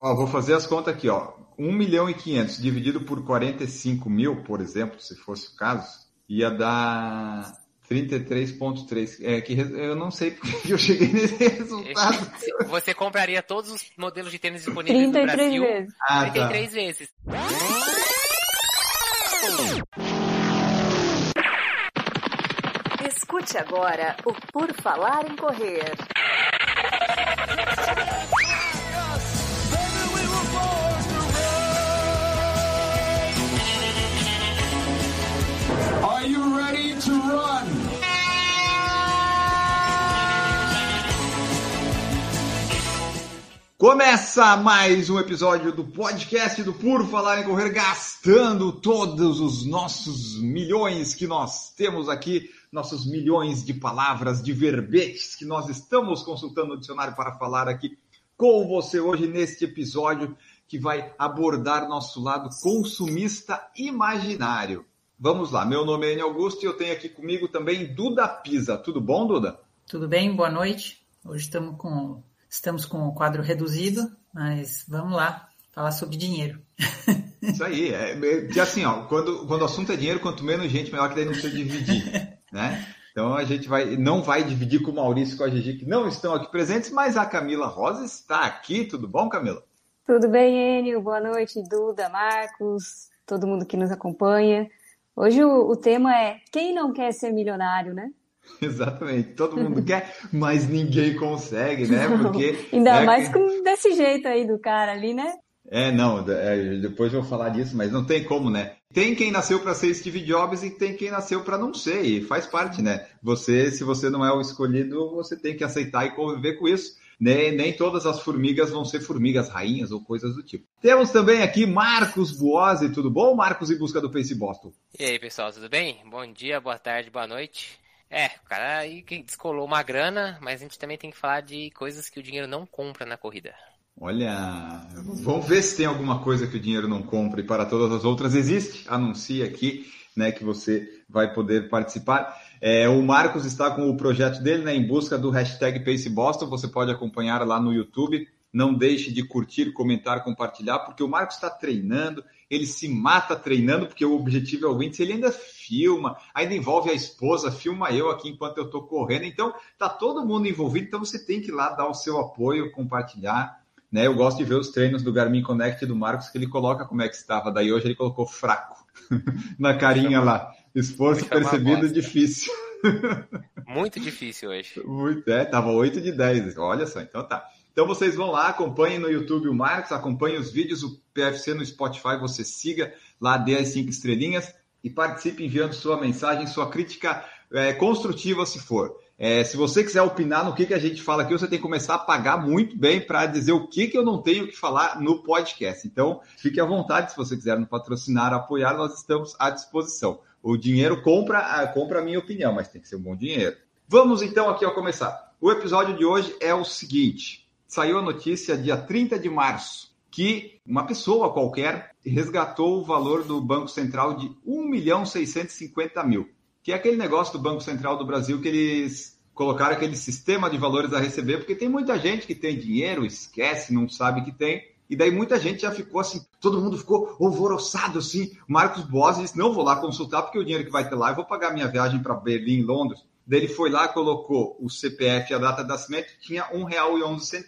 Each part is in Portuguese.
Ó, vou fazer as contas aqui, ó. 1 milhão e 500 dividido por 45 mil, por exemplo, se fosse o caso, ia dar 33.3. É que eu não sei porque eu cheguei nesse resultado. Você compraria todos os modelos de tênis disponíveis no Brasil vezes. Ah, 33 tá. vezes. Escute agora o Por Falar em Correr. Começa mais um episódio do podcast do Puro Falar em Correr, gastando todos os nossos milhões que nós temos aqui, nossos milhões de palavras, de verbetes que nós estamos consultando no dicionário para falar aqui com você hoje neste episódio que vai abordar nosso lado consumista imaginário. Vamos lá, meu nome é Enio Augusto e eu tenho aqui comigo também Duda Pisa. Tudo bom, Duda? Tudo bem, boa noite. Hoje estamos com Estamos com o quadro reduzido, mas vamos lá, falar sobre dinheiro. Isso aí, é, é assim, ó, quando, quando o assunto é dinheiro, quanto menos gente, melhor que daí não precisa dividir, né? Então a gente vai, não vai dividir com o Maurício e com a Gigi, que não estão aqui presentes, mas a Camila Rosa está aqui. Tudo bom, Camila? Tudo bem, Enio? Boa noite, Duda, Marcos, todo mundo que nos acompanha. Hoje o, o tema é quem não quer ser milionário, né? Exatamente, todo mundo quer, mas ninguém consegue, né? Porque ainda é mais com desse jeito aí do cara ali, né? É, não, é, depois eu vou falar disso, mas não tem como, né? Tem quem nasceu para ser Steve Jobs e tem quem nasceu para não ser, e faz parte, né? Você, se você não é o escolhido, você tem que aceitar e conviver com isso. Nem, nem todas as formigas vão ser formigas rainhas ou coisas do tipo. Temos também aqui Marcos Buozzi, tudo bom? Marcos em busca do Face Boston. E aí, pessoal, tudo bem? Bom dia, boa tarde, boa noite. É, o cara aí descolou uma grana, mas a gente também tem que falar de coisas que o dinheiro não compra na corrida. Olha, vamos ver se tem alguma coisa que o dinheiro não compra e para todas as outras existe. Anuncie aqui, né, que você vai poder participar. É, o Marcos está com o projeto dele, né, em busca do hashtag PaceBoston. Você pode acompanhar lá no YouTube. Não deixe de curtir, comentar, compartilhar, porque o Marcos está treinando, ele se mata treinando, porque o objetivo é o índice, ele ainda filma, ainda envolve a esposa, filma eu aqui enquanto eu estou correndo. Então, tá todo mundo envolvido, então você tem que ir lá dar o seu apoio, compartilhar. Né? Eu gosto de ver os treinos do Garmin Connect do Marcos, que ele coloca como é que estava. Daí hoje ele colocou fraco na carinha lá. Esforço percebido difícil. Muito difícil hoje. Muito, é, tava 8 de 10. Olha só, então tá. Então vocês vão lá, acompanhem no YouTube o Marcos, acompanhem os vídeos, o PFC no Spotify, você siga lá, dê as cinco estrelinhas e participe enviando sua mensagem, sua crítica é, construtiva, se for. É, se você quiser opinar no que, que a gente fala aqui, você tem que começar a pagar muito bem para dizer o que, que eu não tenho que falar no podcast. Então, fique à vontade, se você quiser nos patrocinar, apoiar, nós estamos à disposição. O dinheiro compra, compra a minha opinião, mas tem que ser um bom dinheiro. Vamos então aqui ao começar. O episódio de hoje é o seguinte: saiu a notícia dia 30 de março que uma pessoa qualquer resgatou o valor do Banco Central de 1 milhão 650 mil, que é aquele negócio do Banco Central do Brasil que eles colocaram aquele sistema de valores a receber, porque tem muita gente que tem dinheiro, esquece, não sabe que tem, e daí muita gente já ficou assim, todo mundo ficou alvoroçado assim. Marcos Boas disse: não vou lá consultar, porque o dinheiro que vai ter lá, eu vou pagar minha viagem para Berlim, Londres. Daí ele foi lá, colocou o CPF a data de nascimento, tinha R$ 1,11,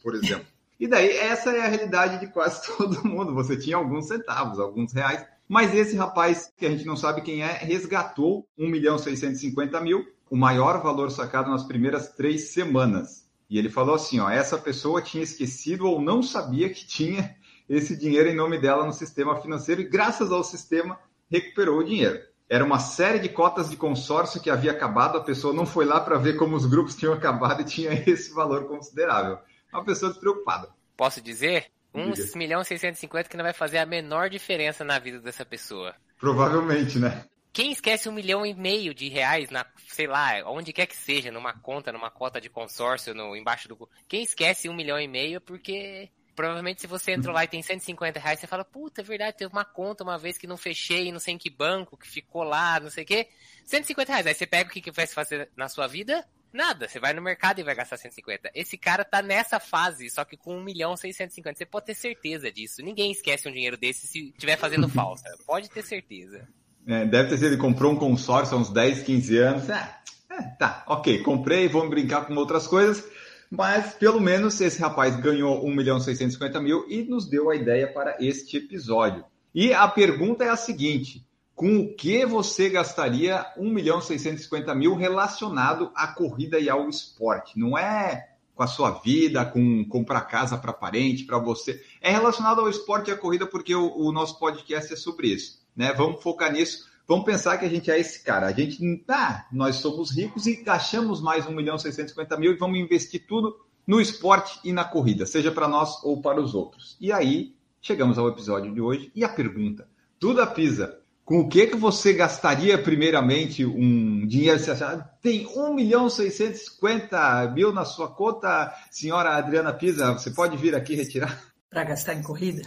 por exemplo. E daí essa é a realidade de quase todo mundo. Você tinha alguns centavos, alguns reais. Mas esse rapaz, que a gente não sabe quem é, resgatou 1 milhão 650 mil, o maior valor sacado nas primeiras três semanas. E ele falou assim: ó, essa pessoa tinha esquecido ou não sabia que tinha esse dinheiro em nome dela no sistema financeiro e, graças ao sistema, recuperou o dinheiro. Era uma série de cotas de consórcio que havia acabado, a pessoa não foi lá para ver como os grupos tinham acabado e tinha esse valor considerável. Uma pessoa despreocupada. Posso dizer? 1 milhão e 650 que não vai fazer a menor diferença na vida dessa pessoa. Provavelmente, né? Quem esquece um milhão e meio de reais na, sei lá, onde quer que seja, numa conta, numa cota de consórcio, no, embaixo do. Quem esquece um milhão e meio é porque Provavelmente se você entrou lá e tem 150 reais, você fala, puta, é verdade, teve uma conta uma vez que não fechei, não sei em que banco, que ficou lá, não sei o quê. 150 reais. Aí você pega o que, que vai se fazer na sua vida, Nada, você vai no mercado e vai gastar 150. Esse cara tá nessa fase, só que com 1 milhão 650. Você pode ter certeza disso. Ninguém esquece um dinheiro desse se estiver fazendo falta. Pode ter certeza. É, deve ter sido, ele comprou um consórcio há uns 10, 15 anos. Ah, é, tá, ok, comprei, vamos brincar com outras coisas. Mas pelo menos esse rapaz ganhou 1 milhão 650 mil e nos deu a ideia para este episódio. E a pergunta é a seguinte: com o que você gastaria 1 milhão 650 mil relacionado à corrida e ao esporte? Não é com a sua vida, com comprar casa para parente, para você. É relacionado ao esporte e à corrida, porque o, o, nosso podcast é sobre isso. Né? Vamos focar nisso. Vamos pensar que a gente é esse cara. A gente, ah, nós somos ricos e gastamos mais 1 milhão 650 mil e vamos investir tudo no esporte e na corrida, seja para nós ou para os outros. E aí, chegamos ao episódio de hoje e a pergunta. Duda Pisa, com o que, que você gastaria primeiramente um dinheiro? Você acha, tem 1 milhão 650 mil na sua conta, senhora Adriana Pisa, você pode vir aqui retirar? Para gastar em corrida?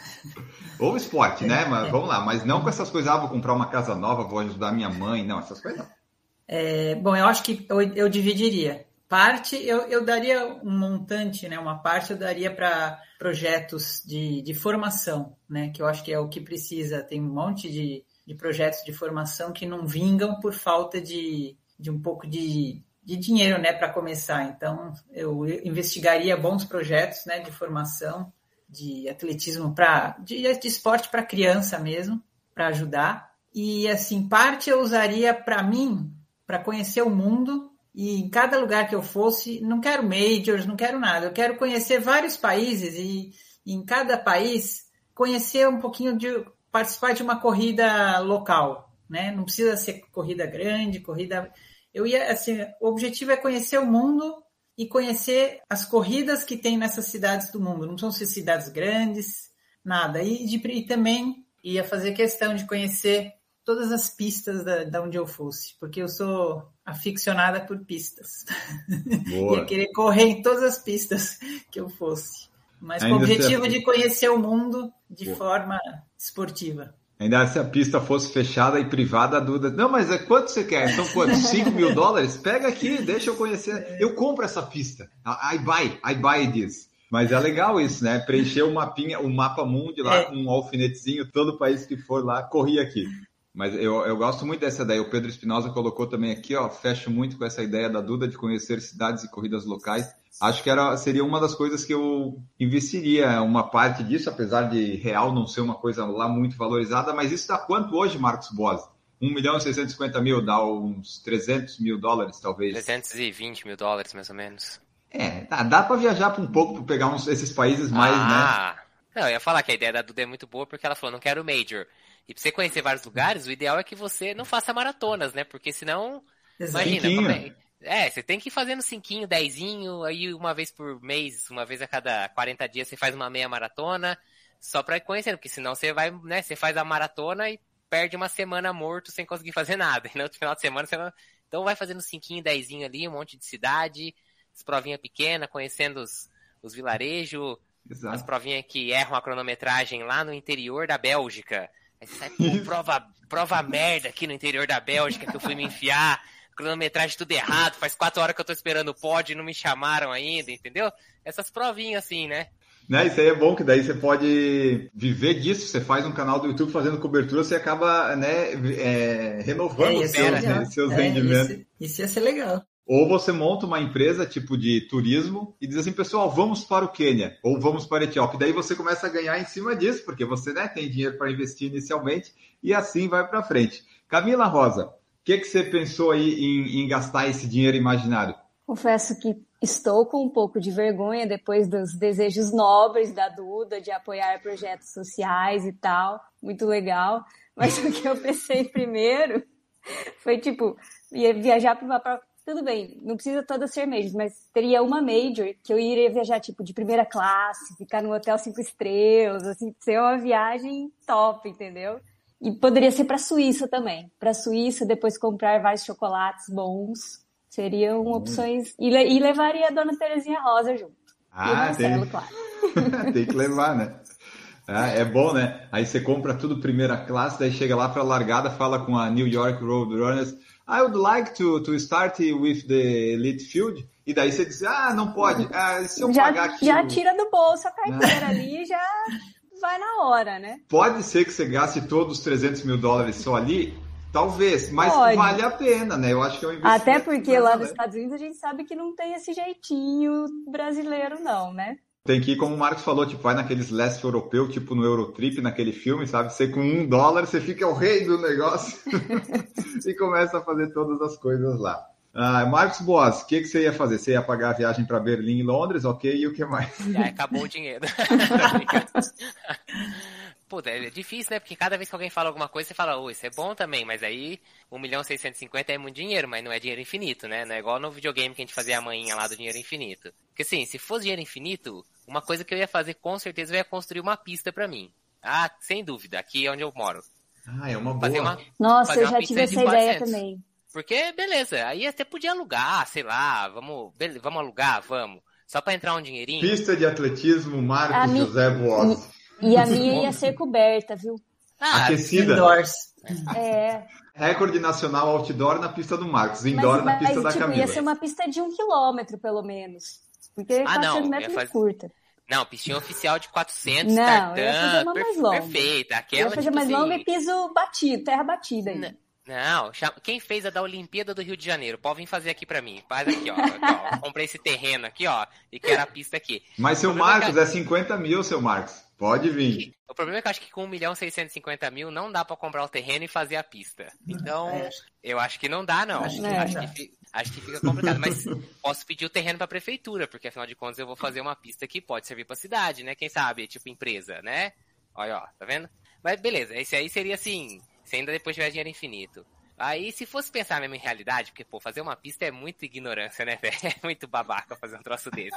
Ou esporte, né? Mas é. vamos lá, mas não com essas coisas, ah, vou comprar uma casa nova, vou ajudar minha mãe, não, essas coisas não. É, bom, eu acho que eu, eu dividiria. Parte, eu, eu daria um montante, né? Uma parte eu daria para projetos de, de formação, né? Que eu acho que é o que precisa. Tem um monte de, de projetos de formação que não vingam por falta de, de um pouco de, de dinheiro, né, para começar. Então, eu investigaria bons projetos, né, de formação, de atletismo para de, de esporte para criança mesmo, para ajudar. E assim, parte eu usaria para mim, para conhecer o mundo e em cada lugar que eu fosse, não quero majors, não quero nada. Eu quero conhecer vários países e, e em cada país conhecer um pouquinho de participar de uma corrida local, né? Não precisa ser corrida grande, corrida. Eu ia assim, o objetivo é conhecer o mundo e conhecer as corridas que tem nessas cidades do mundo. Não são cidades grandes, nada. E, de, e também ia fazer questão de conhecer todas as pistas da, da onde eu fosse, porque eu sou aficionada por pistas. Boa. ia querer correr em todas as pistas que eu fosse. Mas Ainda com o objetivo de conhecer o mundo de Boa. forma esportiva. Ainda se a pista fosse fechada e privada, a Duda. Não, mas é quanto você quer? São quantos? 5 mil dólares? Pega aqui, deixa eu conhecer. Eu compro essa pista. I buy, I buy this. Mas é legal isso, né? Preencher o mapinha, o mapa mundo lá é. com um alfinetezinho, todo país que for lá, corri aqui. Mas eu, eu gosto muito dessa ideia. O Pedro Espinosa colocou também aqui, ó. Fecho muito com essa ideia da Duda de conhecer cidades e corridas locais acho que era, seria uma das coisas que eu investiria uma parte disso, apesar de real não ser uma coisa lá muito valorizada, mas isso dá quanto hoje, Marcos Boas? 1 milhão e 650 mil, dá uns 300 mil dólares, talvez. 320 mil dólares, mais ou menos. É, dá, dá para viajar um pouco, para pegar uns, esses países mais, né? ah, né? Não, eu ia falar que a ideia da Duda é muito boa, porque ela falou, não quero Major. E para você conhecer vários lugares, o ideal é que você não faça maratonas, né? Porque senão, imagina, como é, você tem que ir fazendo cinquinho, dezinho, aí uma vez por mês, uma vez a cada 40 dias você faz uma meia maratona, só pra ir conhecendo, porque senão você vai, né, você faz a maratona e perde uma semana morto sem conseguir fazer nada. E no outro final de semana você não... Então vai fazendo cinquinho, dezinho ali, um monte de cidade, as provinhas pequenas, conhecendo os, os vilarejos, as provinhas que erram a cronometragem lá no interior da Bélgica. Aí você sai, prova, prova merda aqui no interior da Bélgica que eu fui me enfiar cronometragem tudo errado, faz quatro horas que eu tô esperando o pod e não me chamaram ainda, entendeu? Essas provinhas assim, né? Né, isso aí é bom, que daí você pode viver disso. Você faz um canal do YouTube fazendo cobertura, você acaba né, é, renovando é, seus, né, seus é, rendimentos. Isso, isso ia ser legal. Ou você monta uma empresa tipo de turismo e diz assim, pessoal, vamos para o Quênia ou vamos para a Etiópia. Daí você começa a ganhar em cima disso, porque você né, tem dinheiro para investir inicialmente e assim vai para frente. Camila Rosa, que, que você pensou aí em, em gastar esse dinheiro imaginário? Confesso que estou com um pouco de vergonha depois dos desejos nobres da Duda de apoiar projetos sociais e tal. Muito legal. Mas o que eu pensei primeiro foi tipo, ia viajar para uma. Tudo bem, não precisa todas ser majors, mas teria uma major que eu iria viajar tipo de primeira classe, ficar no hotel cinco estrelas, assim, ser uma viagem top, entendeu? E poderia ser para a Suíça também. Para a Suíça, depois comprar vários chocolates bons. Seriam hum. opções. E, e, levaria a dona Terezinha Rosa junto. Ah, e o ah, Marcelo, tem... claro. tem que levar, né? Ah, é bom, né? Aí você compra tudo primeira classe, daí chega lá para a largada, fala com a New York Road Runners. I would like to, to start with the Elite Field. E daí você diz, ah, não pode. Ah, se eu já, pagar aqui. já tira do bolso a carteira ali e já vai na hora, né? Pode ser que você gaste todos os 300 mil dólares só ali? Talvez, mas Pode. vale a pena, né? Eu acho que é um investimento. Até porque lá nos. Estados Unidos a gente sabe que não tem esse jeitinho brasileiro, não, né? Tem que ir, como o Marcos falou, tipo, vai naqueles leste europeu, tipo no Eurotrip, naquele filme, sabe? Você com um dólar, você fica o rei do negócio e começa a fazer todas as coisas lá. Ah, Marcos Boas, o que, que você ia fazer? Você ia pagar a viagem para Berlim e Londres, ok? E o que mais? Aí acabou o dinheiro. Puta, é difícil, né? Porque cada vez que alguém fala alguma coisa, você fala, ô, isso é bom também, mas aí 1 milhão e 650 é muito dinheiro, mas não é dinheiro infinito, né? Não é igual no videogame que a gente fazia a manhinha lá do dinheiro infinito. Porque assim, se fosse dinheiro infinito, uma coisa que eu ia fazer com certeza eu ia construir uma pista pra mim. Ah, sem dúvida, aqui é onde eu moro. Ah, é uma Fazer boa. uma, Nossa, Fazer eu já tive essa ideia 400. também. Porque, beleza, aí até podia alugar, sei lá, vamos, bele- vamos alugar, vamos. Só pra entrar um dinheirinho. Pista de atletismo, Marcos A mi- José Boas. E a minha ia ser coberta, viu? Ah, Aquecida. Indoors. É, Recorde nacional outdoor na pista do Marcos, indoor mas, na pista mas, da tipo, Camila. ia ser uma pista de um quilômetro, pelo menos. Porque Ah, 400 não, metros é fazer- curta. Não, piscina oficial de 400, Não, tartan, eu ia fazer uma mais longa. perfeita. Eu Aquela, ia fazer tipo mais assim, longa e piso batido, terra batida ainda. Não, chama- quem fez a da Olimpíada do Rio de Janeiro? Pode vir fazer aqui pra mim. Faz aqui, ó. Aqui, ó. Comprei esse terreno aqui, ó, e quero a pista aqui. Mas seu O problema é Marcos que- é 50 mil, seu Marcos. Pode vir. O problema é que eu acho que com 1 milhão e 650 mil não dá pra comprar o terreno e fazer a pista. Então, É, eu acho que não dá, não. Acho que Acho, que, acho que fica complicado. Mas posso pedir o terreno pra prefeitura, porque afinal de contas eu vou fazer uma pista que pode servir pra cidade, né? Quem sabe, tipo empresa, né? Olha, ó, tá vendo? Mas beleza, esse aí seria assim, se ainda depois tiver dinheiro infinito. Aí, se fosse pensar mesmo em realidade, porque, pô, fazer uma pista é muita ignorância, né, velho? É muito babaca fazer um troço desse.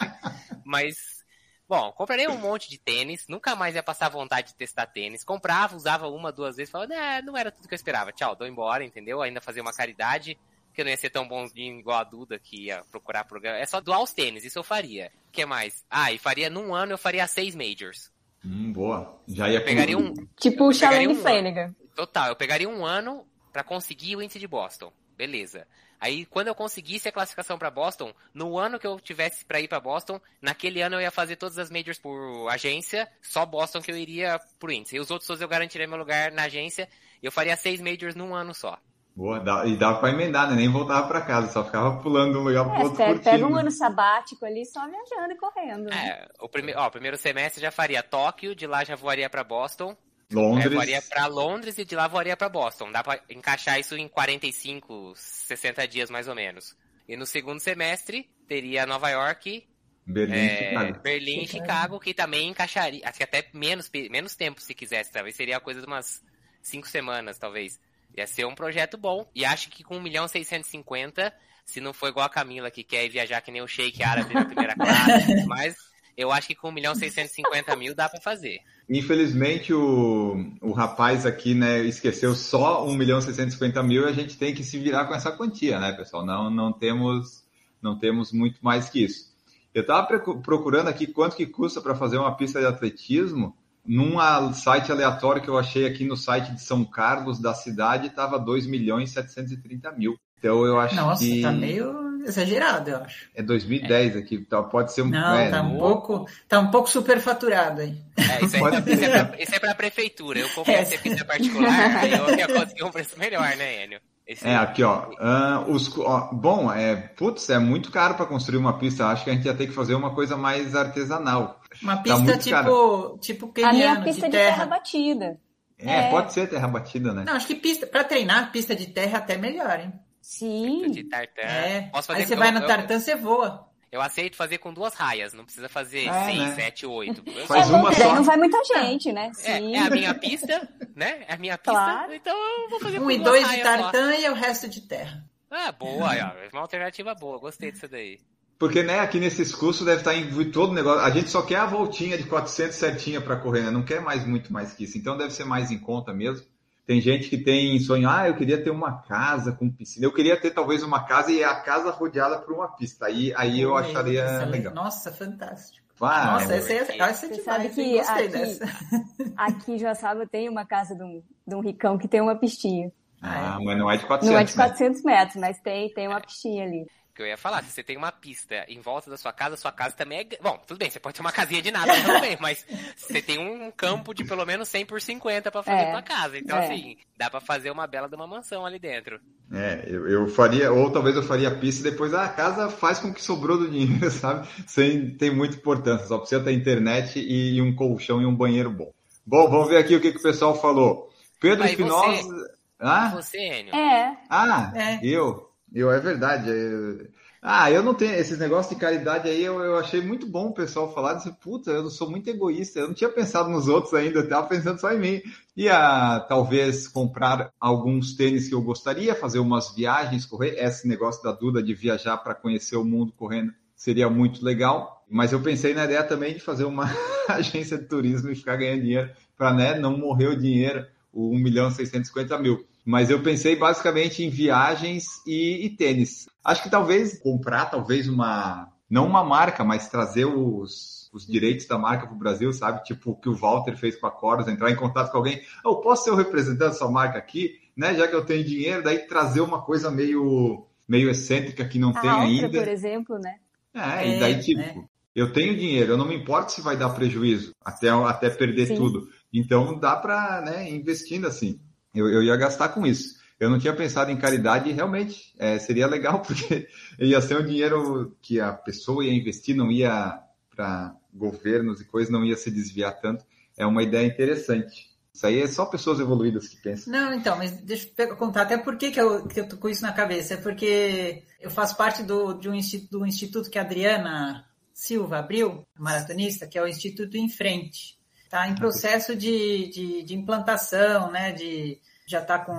Mas, bom, comprarei um monte de tênis, nunca mais ia passar vontade de testar tênis. Comprava, usava uma, duas vezes, falava, né, não era tudo que eu esperava. Tchau, dou embora, entendeu? Ainda fazer uma caridade, que eu não ia ser tão bonzinho igual a Duda, que ia procurar programa. É só doar os tênis, isso eu faria. O que mais? Ah, e faria num ano, eu faria seis majors. Hum, boa. Já ia Eu pegaria um, Tipo o Shalane um- Flanagan. Total, eu pegaria um ano pra conseguir o índice de Boston. Beleza. Aí, quando eu conseguisse a classificação pra Boston, no ano que eu tivesse pra ir pra Boston, naquele ano eu ia fazer todas as majors por agência, só Boston que eu iria pro índice. E os outros todos eu garantiria meu lugar na agência. Eu faria seis majors num ano só. Boa, dá- e dava pra emendar, né? Nem voltava pra casa, só ficava pulando de um lugar pro É, outro pe- curtindo. pega um ano sabático ali só viajando e correndo. né? É, o primeiro, ó, o primeiro semestre já faria Tóquio, de lá já voaria pra Boston. É, Londres. voaria pra Londres e de lá voaria pra Boston. Dá pra encaixar isso em 45, 60 dias mais ou menos. E no segundo semestre teria Nova York, Berlim, é, Chicago. Berlim e Chicago, que também encaixaria. Acho que até menos, menos tempo se quisesse, talvez seria a coisa de umas 5 semanas, talvez. Ia ser um projeto bom. E acho que com 1 milhão e 650, se não for igual a Camila que quer viajar que nem o Sheik árabe na primeira classe, mas eu acho que com 1 milhão e 650 mil dá pra fazer. Infelizmente, o, o rapaz aqui, né, esqueceu só 1 milhão e 650 mil e a gente tem que se virar com essa quantia, né, pessoal? Não, não, temos, não temos muito mais que isso. Eu estava procurando aqui quanto que custa para fazer uma pista de atletismo. Num site aleatório que eu achei aqui no site de São Carlos, da cidade, estava 2 milhões e 730 mil. Então eu acho Nossa, que tá meio exagerado, eu acho. é 2010 aqui, tá, pode ser um... Não, é, tá um né? pouco, tá um pouco superfaturado aí. É, isso, Pode é, isso, é pra, isso é pra prefeitura. Eu comprei É. pista particular, aí eu ia conseguir um preço melhor, né, Enio? Esse- É, aqui, ó. ah, os, ó, bom, é, putz, é muito caro para construir uma pista. Acho que a gente ia ter que fazer uma coisa mais artesanal. Uma Tá pista muito tipo, tipo A minha keniano, pista de de terra terra. batida. É, É. pode ser terra batida, né? Não, acho que pista, pra treinar, pista de terra é até melhor, hein? Sim. de tartan. É. Posso fazer Aí você vai no eu- tartan, você voa. Eu aceito fazer com duas raias, não precisa fazer É, seis, né? sete, oito. Faz só- uma só. não vai muita gente, né? É, Sim. é a minha pista, né? É a minha pista, Claro. então eu vou fazer Um com e duas dois de raias só. tartan e o resto de terra. Ah, boa, ó, uma alternativa boa, gostei disso daí. Porque, né, aqui nesses cursos deve estar em todo o negócio. A gente só quer a voltinha de 400 certinha para correr, né? Não quer mais muito mais que isso. Então deve ser mais em conta mesmo. Tem gente que tem sonho, ah, eu queria ter uma casa com piscina. Eu queria ter talvez uma casa e a casa rodeada por uma pista. Aí, aí eu acharia essa- legal. Nossa, fantástico. Ah, Nossa, é, essa, essa, essa é Você demais. sabe que Gostei aqui- dessa. Aqui em Joaçaba tem uma casa de um, de um ricão que tem uma pistinha. Ah, mas não é de 400 Não é de né? 400 metros, mas tem, tem uma pistinha ali. Que eu ia falar, se você tem uma pista em volta da sua casa, sua casa também é. Bom, tudo bem, você pode ter uma casinha de nada também, mas você tem um campo de pelo menos 100 por 50 pra fazer É, tua casa. Então, é. assim, dá pra fazer uma bela de uma mansão ali dentro. É, eu, eu faria, ou talvez eu faria a pista e depois ah, a casa faz com que sobrou do dinheiro, sabe? Sem tem muita importância, só precisa ter internet e, e um colchão e um banheiro bom. Bom, vamos ver aqui o que, que o pessoal falou. Pedro Espinosa. você- Ah? Você, Enio. É, Ah, É. eu. Eu, é verdade. eu- Ah, eu não tenho. Esses negócios de caridade aí, eu, eu achei muito bom o pessoal falar. Disse, puta, eu sou muito egoísta. Eu não tinha pensado nos outros ainda, eu tava pensando só em mim. Ia talvez comprar alguns tênis que eu gostaria, fazer umas viagens, correr. Esse negócio da Duda de viajar para conhecer o mundo correndo seria muito legal. Mas eu pensei na ideia também de fazer uma agência de turismo e ficar ganhando dinheiro para né, não morrer o dinheiro, o 1 milhão e 650 mil. Mas eu pensei basicamente em viagens e, e tênis. Acho que talvez comprar, talvez uma. Não uma marca, mas trazer os, os direitos da marca para o Brasil, sabe? Tipo o que o Walter fez com a Coros, entrar em contato com alguém. Eu posso ser o representante dessa marca aqui, né? Já que eu tenho dinheiro, daí trazer uma coisa meio, meio excêntrica que não a tem Altra, ainda. por exemplo, né? É, É, e daí, tipo, né? eu tenho dinheiro, eu não me importo se vai dar prejuízo, até, até perder Sim. tudo. Então dá para, né, investindo assim. Eu, eu ia gastar com isso. Eu não tinha pensado em caridade e realmente é, seria legal, porque ia ser um dinheiro que a pessoa ia investir, não ia para governos e coisas, não ia se desviar tanto. É uma ideia interessante. Isso aí é só pessoas evoluídas que pensam. Não, então, mas deixa eu contar até por que, que, eu, que eu tô com isso na cabeça. É porque eu faço parte do, de um instituto, do instituto que a Adriana Silva abriu, maratonista, que é o Instituto Em Frente. Está em processo de, de, de implantação, né? De já está com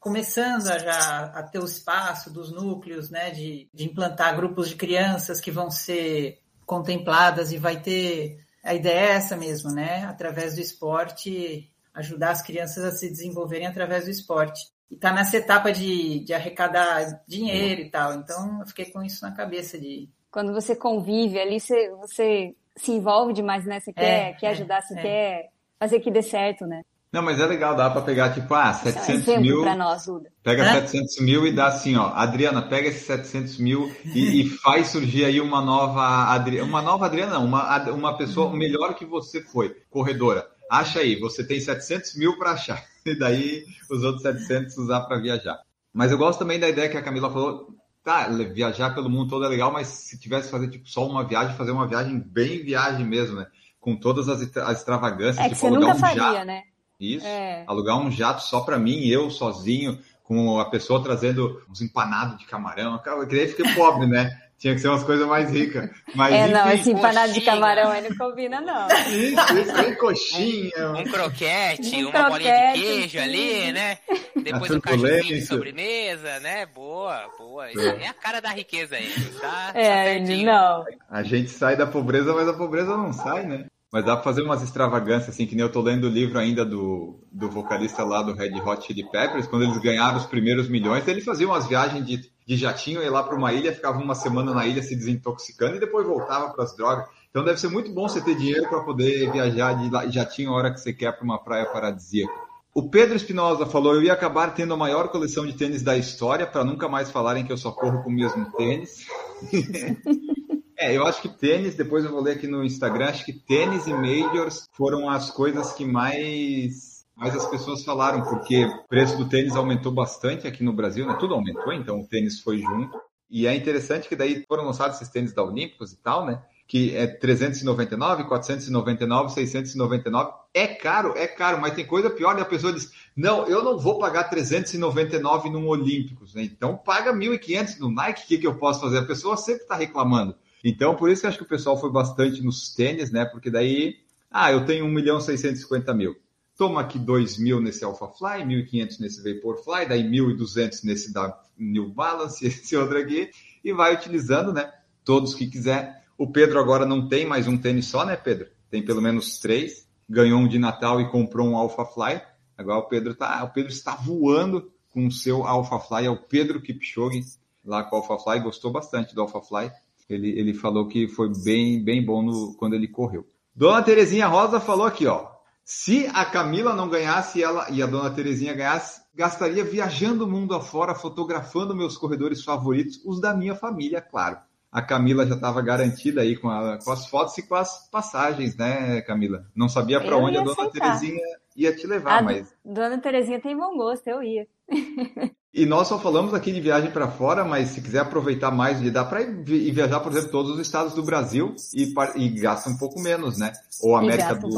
começando a já a ter o espaço dos núcleos, né? De, de implantar grupos de crianças que vão ser contempladas e vai ter a ideia é essa mesmo, né? Através do esporte ajudar as crianças a se desenvolverem através do esporte. E está nessa etapa de, de arrecadar dinheiro e tal. Então, eu fiquei com isso na cabeça de... Quando você convive ali, você, você se envolve demais, né? Você quer, É, quer é, ajudar, você é. quer fazer que dê certo, né? Não, mas é legal, dá para pegar tipo, ah, Isso é um 700 exemplo mil. nós. Pega Hã? 700 mil e dá assim, ó, Adriana, pega esses 700 mil e, e faz surgir aí uma nova Adriana, uma nova Adriana, não, uma, uma pessoa melhor que você foi, corredora. Acha aí, você tem 700 mil para achar e daí os outros 700 usar para viajar. Mas eu gosto também da ideia que a Camila falou, tá, viajar pelo mundo todo é legal, mas se tivesse que fazer tipo só uma viagem, fazer uma viagem bem viagem mesmo, né? Com todas as, as extravagâncias, É que tipo você alugar nunca um faria, jato. né? Isso É. alugar um jato só para mim, eu sozinho, com a pessoa trazendo uns empanados de camarão. Cara, que daí fiquei pobre, né? Tinha que ser umas coisas mais ricas. Mas, É, não, enfim, esse empanado de camarão aí não combina, não. isso, isso, bem coxinha. Um croquete, Um uma bolinha de croquete, queijo sim. ali, né? Depois A um cajuzinho de sobremesa, né? Boa, boa. Isso É. é a cara da riqueza aí, tá? tá É, certinho. não. A gente sai da pobreza, mas a pobreza não sai, né? Mas dá pra fazer umas extravagâncias, assim, que nem eu tô lendo o livro ainda do, do vocalista lá do Red Hot Chili Peppers, quando eles ganharam os primeiros milhões, eles faziam umas viagens de, de jatinho, ia lá pra uma ilha, ficava uma semana na ilha se desintoxicando e depois voltava pras drogas. Então deve ser muito bom você ter dinheiro para poder viajar de jatinho a hora que você quer para uma praia paradisíaca. O Pedro Espinosa falou: eu ia acabar tendo a maior coleção de tênis da história, para nunca mais falarem que eu só corro com o mesmo tênis. É, eu acho que tênis, depois eu vou ler aqui no Instagram, acho que tênis e majors foram as coisas que mais, mais as pessoas falaram, porque o preço do tênis aumentou bastante aqui no Brasil, né? Tudo aumentou, então o tênis foi junto. E é interessante que daí foram lançados esses tênis da Olímpicos e tal, né? Que é 399, 499, 699. É caro, é caro, mas tem coisa pior, né? A pessoa diz, não, eu não vou pagar 399 num Olímpicos, né? Então paga 1.500 no Nike, o que, que eu posso fazer? A pessoa sempre está reclamando. Então, por isso que eu acho que o pessoal foi bastante nos tênis, né? Porque daí, ah, eu tenho 1 milhão 650 mil. Toma aqui 2 mil nesse Alphafly, 1.500 nesse Vaporfly, daí 1.200 nesse da New Balance, esse outro aqui, e vai utilizando, né? Todos que quiser. O Pedro agora não tem mais um tênis só, né, Pedro? Tem pelo menos três. Ganhou um de Natal e comprou um Alphafly. Agora o Pedro tá, o Pedro está voando com o seu Alphafly. É o Pedro Kipchoge lá com o Alphafly. Gostou bastante do Alphafly. Ele, ele falou que foi bem, bem bom no, quando ele correu. Dona Terezinha Rosa falou aqui, ó. Se a Camila não ganhasse ela e a Dona Terezinha ganhasse, gastaria viajando o mundo afora, fotografando meus corredores favoritos, os da minha família, claro. A Camila já estava garantida aí com, a, com, as fotos e com as passagens, né, Camila? Não sabia para onde a dona aceitar. Terezinha ia te levar, a mas. Dona Terezinha tem bom gosto, eu ia. E nós só falamos aqui de viagem para fora, mas se quiser aproveitar mais, dá para ir viajar, por exemplo, todos os estados do Brasil e, e gasta um pouco menos, né? Ou América do um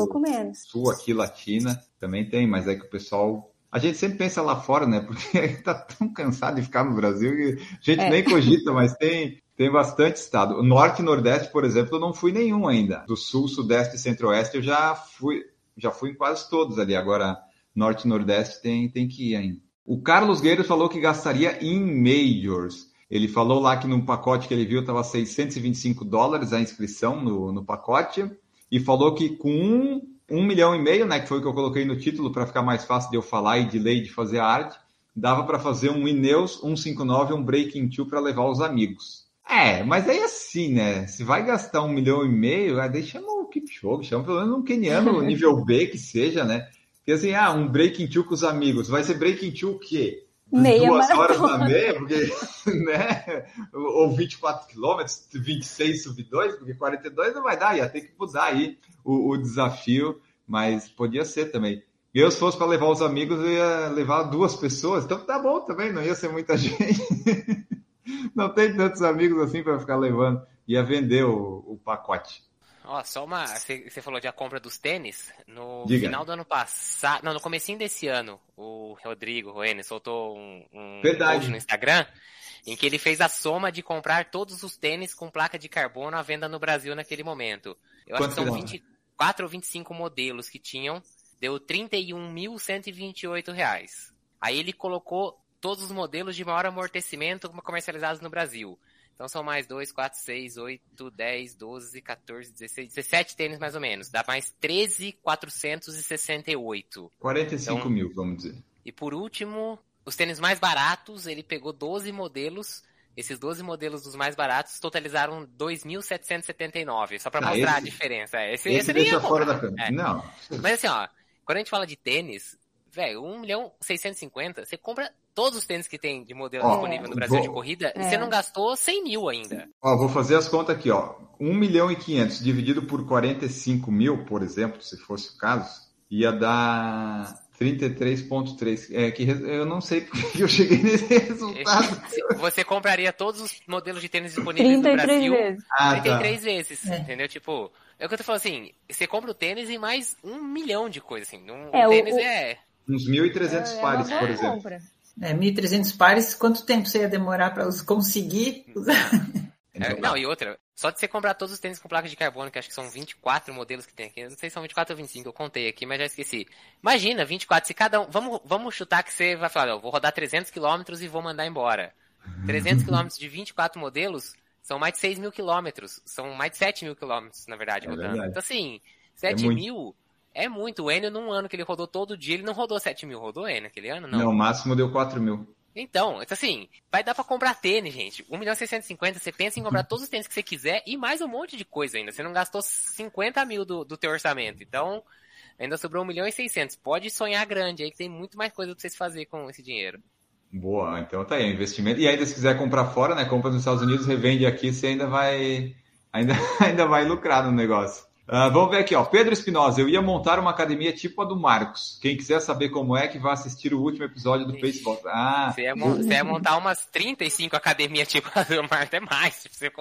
Sul, aqui, Latina, também tem, mas é que o pessoal a gente sempre pensa lá fora, né? Porque está tão cansado de ficar no Brasil que a gente é. nem cogita, mas tem, tem bastante estado. O Norte e Nordeste, por exemplo, eu não fui nenhum ainda. Do Sul, Sudeste e Centro-Oeste eu já fui, já fui em quase todos ali. Agora, Norte e Nordeste tem, tem que ir ainda. O Carlos Gueiros falou que gastaria em Majors. Ele falou lá que no pacote que ele viu estava 625 dólares a inscrição no, no pacote. E falou que com um um milhão e meio, né, que foi o que eu coloquei no título para ficar mais fácil de eu falar e de lei de fazer a arte, dava para fazer um Ineos 159 um Breaking Two para levar os amigos. É, mas aí assim, né? Se vai gastar um milhão e meio, ah, deixa o Kipchoge, chama pelo menos um keniano nível B que seja, né? Porque assim, ah, um Breaking Two com os amigos, vai ser Breaking Two o quê? Meia duas maratona. horas na meia, porque, né? Ou 24 quilômetros, 26 sub 2, porque 42 não vai dar, ia ter que mudar aí o, o desafio, mas podia ser também. Eu, se fosse para levar os amigos, eu ia levar duas pessoas, então tá bom também, não ia ser muita gente. não tem tantos amigos assim para ficar levando, ia vender o, o pacote. Ó, só uma. Você falou de a compra dos tênis. No Diga. final do ano passado. Não, no comecinho desse ano, o Rodrigo Roene soltou um, um post no Instagram em que ele fez a soma de comprar todos os tênis com placa de carbono à venda no Brasil naquele momento. Eu Quanto acho que são 24 ou 25 modelos que tinham. Deu 31.128 reais. Aí ele colocou todos os modelos de maior amortecimento comercializados no Brasil. Então são mais 2, 4, 6, 8, 10, 12, 14, 16, 17 tênis mais ou menos. Dá mais 13,468. 45 então, mil, vamos dizer. E por último, os tênis mais baratos, ele pegou 12 modelos. Esses 12 modelos dos mais baratos totalizaram 2.779, só para ah, mostrar esse, a diferença. Esse, esse, esse deixa fora da câmera. É. Não. Mas assim, ó, quando a gente fala de tênis, velho, 1 milhão 650, você compra todos os tênis que tem de modelo ó, disponível no Brasil vou... de corrida, é. você não gastou 100 mil ainda. Ó, vou fazer as contas aqui, ó. 1 milhão e 500 dividido por 45 mil, por exemplo, se fosse o caso, ia dar 33.3. É que eu não sei porque eu cheguei nesse resultado. Você compraria todos os modelos de tênis disponíveis no Brasil vezes. Ah, 33 tá. vezes, é. entendeu? Tipo, é o que eu tô falando assim, você compra o tênis e mais um milhão de coisas, assim. Um, é, o tênis o... é... Uns 1.300 é, pares, por exemplo. Compra. É, 1.300 pares, quanto tempo você ia demorar para conseguir usar? É, não, e outra, só de você comprar todos os tênis com placa de carbono, que acho que são 24 modelos que tem aqui, não sei se são 24 ou 25, eu contei aqui, mas já esqueci. Imagina, 24, se cada um, vamos, vamos chutar que você vai falar, eu vou rodar 300 km e vou mandar embora. 300 km de 24 modelos são mais de 6 mil quilômetros, são mais de 7 mil quilômetros, na verdade, é rodando. Verdade. Então assim, 7 é mil é muito. O Enio, num ano que ele rodou todo dia, ele não rodou 7 mil. Rodou Enio aquele ano? Não. Não, o máximo deu 4 mil. Então, então, assim, vai dar pra comprar tênis, gente. 1 milhão e 650, você pensa em comprar todos os tênis que você quiser e mais um monte de coisa ainda. Você não gastou 50 mil do, do teu orçamento. Então, ainda sobrou 1 milhão e 600. Pode sonhar grande aí, que tem muito mais coisa pra vocês fazer com esse dinheiro. Boa, então tá aí, investimento. E ainda se quiser comprar fora, né? Compra nos Estados Unidos, revende aqui, você ainda vai. Ainda, ainda vai lucrar no negócio. Uh, vamos ver aqui, ó. Pedro Espinosa, eu ia montar uma academia tipo a do Marcos. Quem quiser saber como é, que vai assistir o último episódio do Facebook. Ah, você ia, você ia, montar umas 35 academias tipo a do Marcos, é mais. Você,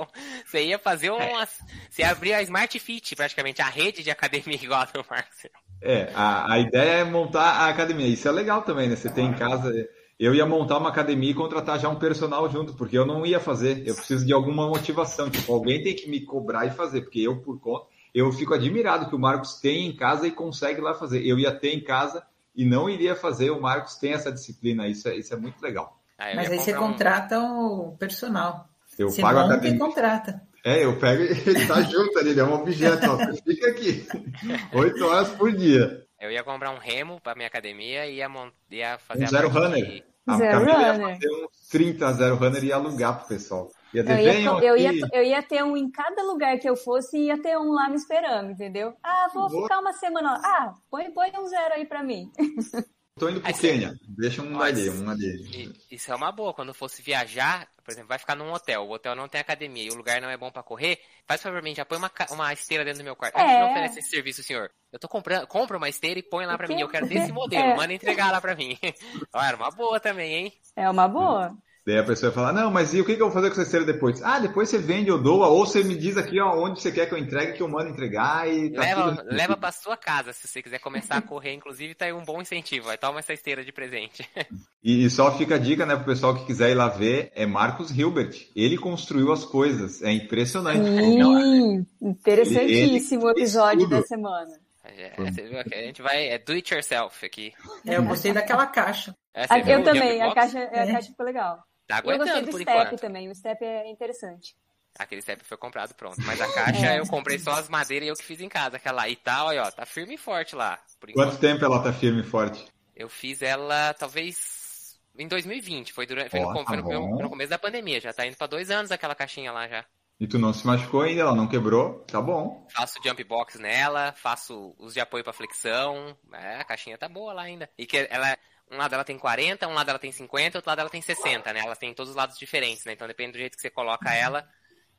você, ia fazer umas. Você ia abrir a Smart Fit, praticamente, a rede de academia igual a do Marcos. É, a, a ideia é montar a academia. Isso é legal também, né? Você tem em casa. Eu ia montar uma academia e contratar já um personal junto, porque eu não ia fazer. Eu preciso de alguma motivação. Tipo, alguém tem que me cobrar e fazer, porque eu, por conta eu fico admirado que o Marcos tem em casa e consegue lá fazer. Eu ia ter em casa e não iria fazer. O Marcos tem essa disciplina, isso é, isso é muito legal. Ah, Mas aí você um... contrata o personal. Eu Se pago a academia. contrata. É, eu pego e ele tá junto ali, ele é um objeto, ó, fica aqui. Oito horas por dia. Eu ia comprar um remo para minha academia e ia, ia fazer um zero runner. A zero runner. ia fazer uns 30 zero runner e ia alugar pro pessoal. Ia eu, ia, eu, ia, eu ia ter um em cada lugar que eu fosse e ia ter um lá me esperando, entendeu? Ah, vou Boa. ficar uma semana lá. Ah, põe, põe um zero aí pra mim. Tô indo pro você- Quênia. Deixa um ali, um ali. Isso é uma boa. Quando fosse viajar, por exemplo, vai ficar num hotel. O hotel não tem academia e o lugar não é bom pra correr. Faz favor pra mim, já põe uma, uma esteira dentro do meu quarto. A gente É. não oferece esse serviço, senhor. Eu tô comprando, compra uma esteira e põe lá pra Porque- mim. Eu quero desse modelo. é. Manda entregar lá pra mim. Era uma boa também, hein? É uma boa. Daí a pessoa vai falar, não, mas e o que, que eu vou fazer com essa esteira depois? Ah, depois você vende ou doa, ou você me diz aqui ó, onde você quer que eu entregue, que eu mando entregar e tá leva, tudo... leva pra sua casa, se você quiser começar a correr. Inclusive, tá aí um bom incentivo. Vai toma essa esteira de presente. E, e só fica a dica, né, pro pessoal que quiser ir lá ver, é Marcos Hilbert. Ele construiu as coisas, é impressionante. Sim, interessantíssimo o ele- episódio da semana. É, você viu que a gente vai. É do it yourself aqui. É, eu gostei daquela caixa. É, eu também, a caixa, a É. caixa ficou legal. Tá Eu gostei aguentando do por step enquanto. também, o step é interessante. Aquele step foi comprado pronto. Mas a caixa É. eu comprei só as madeiras e eu que fiz em casa. Aquela lá. E tal, aí, ó, tá firme e forte lá. Por Quanto enquanto. tempo ela tá firme e forte? Eu fiz ela talvez em 2020. Foi, durante, foi, Ó, no, tá foi no, no começo da pandemia. Já tá indo pra dois anos aquela caixinha lá já. E tu não se machucou ainda, ela não quebrou, tá bom. Faço jump box nela, faço os de apoio pra flexão. É, a caixinha tá boa lá ainda. E que ela, um lado ela tem 40, um lado ela tem 50, outro lado ela tem 60, né? Ela tem todos os lados diferentes, né? Então depende do jeito que você coloca ela,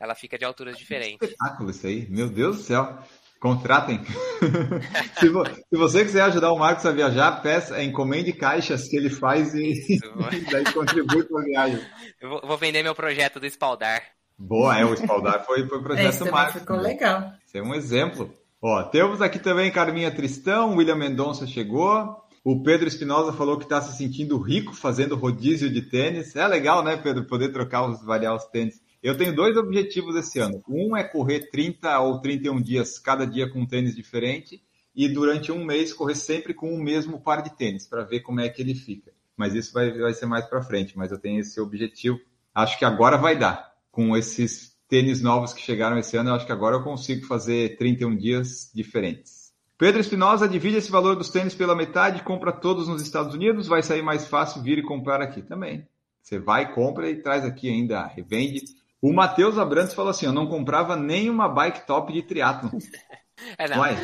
ela fica de alturas diferentes. Espetáculo isso aí, meu Deus do céu. Contratem. se, vo- se você quiser ajudar o Marcos a viajar, peça, encomende caixas que ele faz e, e daí contribui para a viagem. Eu vou, vou vender meu projeto do espaldar. Boa, é, o espaldar foi, foi o É, projeto também Marcos. ficou né? legal. Isso é um exemplo. Ó, temos aqui também Carminha Tristão, William Mendonça chegou. O Pedro Espinosa falou que está se sentindo rico fazendo rodízio de tênis. É legal, né, Pedro, poder trocar os, variar os tênis. Eu tenho dois objetivos esse ano. Um é correr 30 ou 31 dias, cada dia com um tênis diferente, e durante um mês correr sempre com o mesmo par de tênis, para ver como é que ele fica. Mas isso vai, vai ser mais para frente, mas eu tenho esse objetivo. Acho que agora vai dar. Com esses tênis novos que chegaram esse ano, eu acho que agora eu consigo fazer 31 dias diferentes. Pedro Espinosa divide esse valor dos tênis pela metade, compra todos nos Estados Unidos, vai sair mais fácil vir e comprar aqui também. Você vai, compra e traz aqui ainda, revende. O Matheus Abrantes falou assim: eu não comprava nem uma bike top de triatlon. É, não. Uai,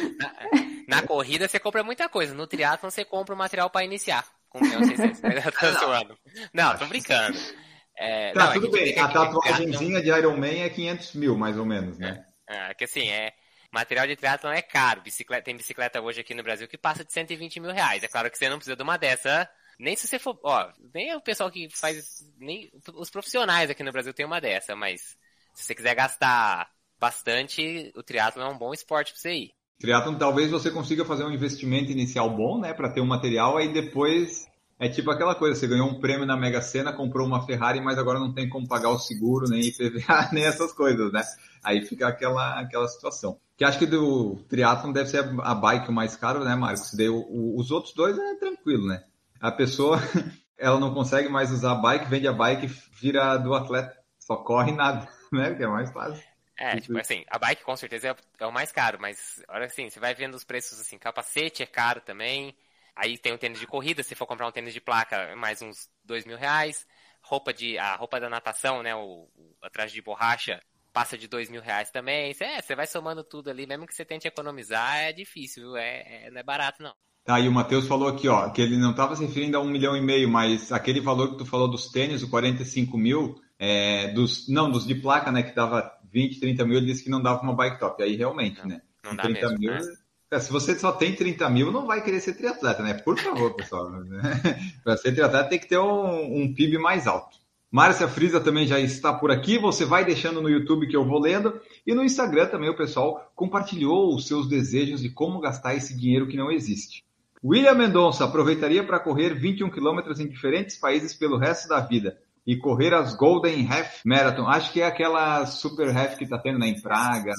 Na corrida você compra muita coisa. No triatlon você compra o material pra iniciar. Com o 600. Eu tô zoando. Não, tô brincando. É, tá, não, é tudo bem. A aquele tatuagenzinha de Iron Man é 500 mil, mais ou menos, né? triatlon- É, que assim, é. Material de triatlon é caro. Bicicleta, tem bicicleta hoje aqui no Brasil que passa de 120 mil reais. É claro que você não precisa de uma dessa. Nem se você for. Ó, nem o pessoal que faz. Nem os profissionais aqui no Brasil tem uma dessa, mas se você quiser gastar bastante, o triatlon é um bom esporte pra você ir. Triatlon, talvez você consiga fazer um investimento inicial bom, né, para ter um material, aí depois é tipo aquela coisa, você ganhou um prêmio na Mega Sena, comprou uma Ferrari, mas agora não tem como pagar o seguro, nem IPVA, nem essas coisas, né? Aí fica aquela, aquela situação. Que acho que do triatlon deve ser a bike o mais caro, né, Marcos? Daí, o- o- os outros dois é tranquilo, né? A pessoa, ela não consegue mais usar a bike, vende a bike, vira do atleta, só corre nada, né? Que é mais fácil. É, tipo assim, a bike com certeza é, é o mais caro, mas olha assim, você vai vendo os preços assim, capacete é caro também, aí tem o tênis de corrida, se for comprar um tênis de placa, é mais uns dois mil reais, roupa de, a roupa da natação, né, o, o a traje de borracha, passa de dois mil reais também, Cê- é, você vai somando tudo ali, mesmo que você tente economizar, é difícil? É, é- não é barato não. Tá, e o Matheus falou aqui, ó, que ele não estava se referindo a um milhão e meio, mas aquele valor que tu falou dos tênis, o 45 mil, é, dos, não, dos de placa, né, que dava 20, 30 mil, ele disse que não dava uma bike top. Aí realmente, né? Não dá 30 mesmo, mil, né? É, se você só tem 30 mil, não vai querer ser triatleta, né? Por favor, pessoal. Para ser triatleta tem que ter um, um PIB mais alto. Márcia Frisa também já está por aqui. Você vai deixando no YouTube que eu vou lendo. E no Instagram também o pessoal compartilhou os seus desejos de como gastar esse dinheiro que não existe. William Mendonça aproveitaria para correr 21 quilômetros em diferentes países pelo resto da vida e correr as Golden Half Marathon. Acho que é aquela super half que está tendo né, em Praga,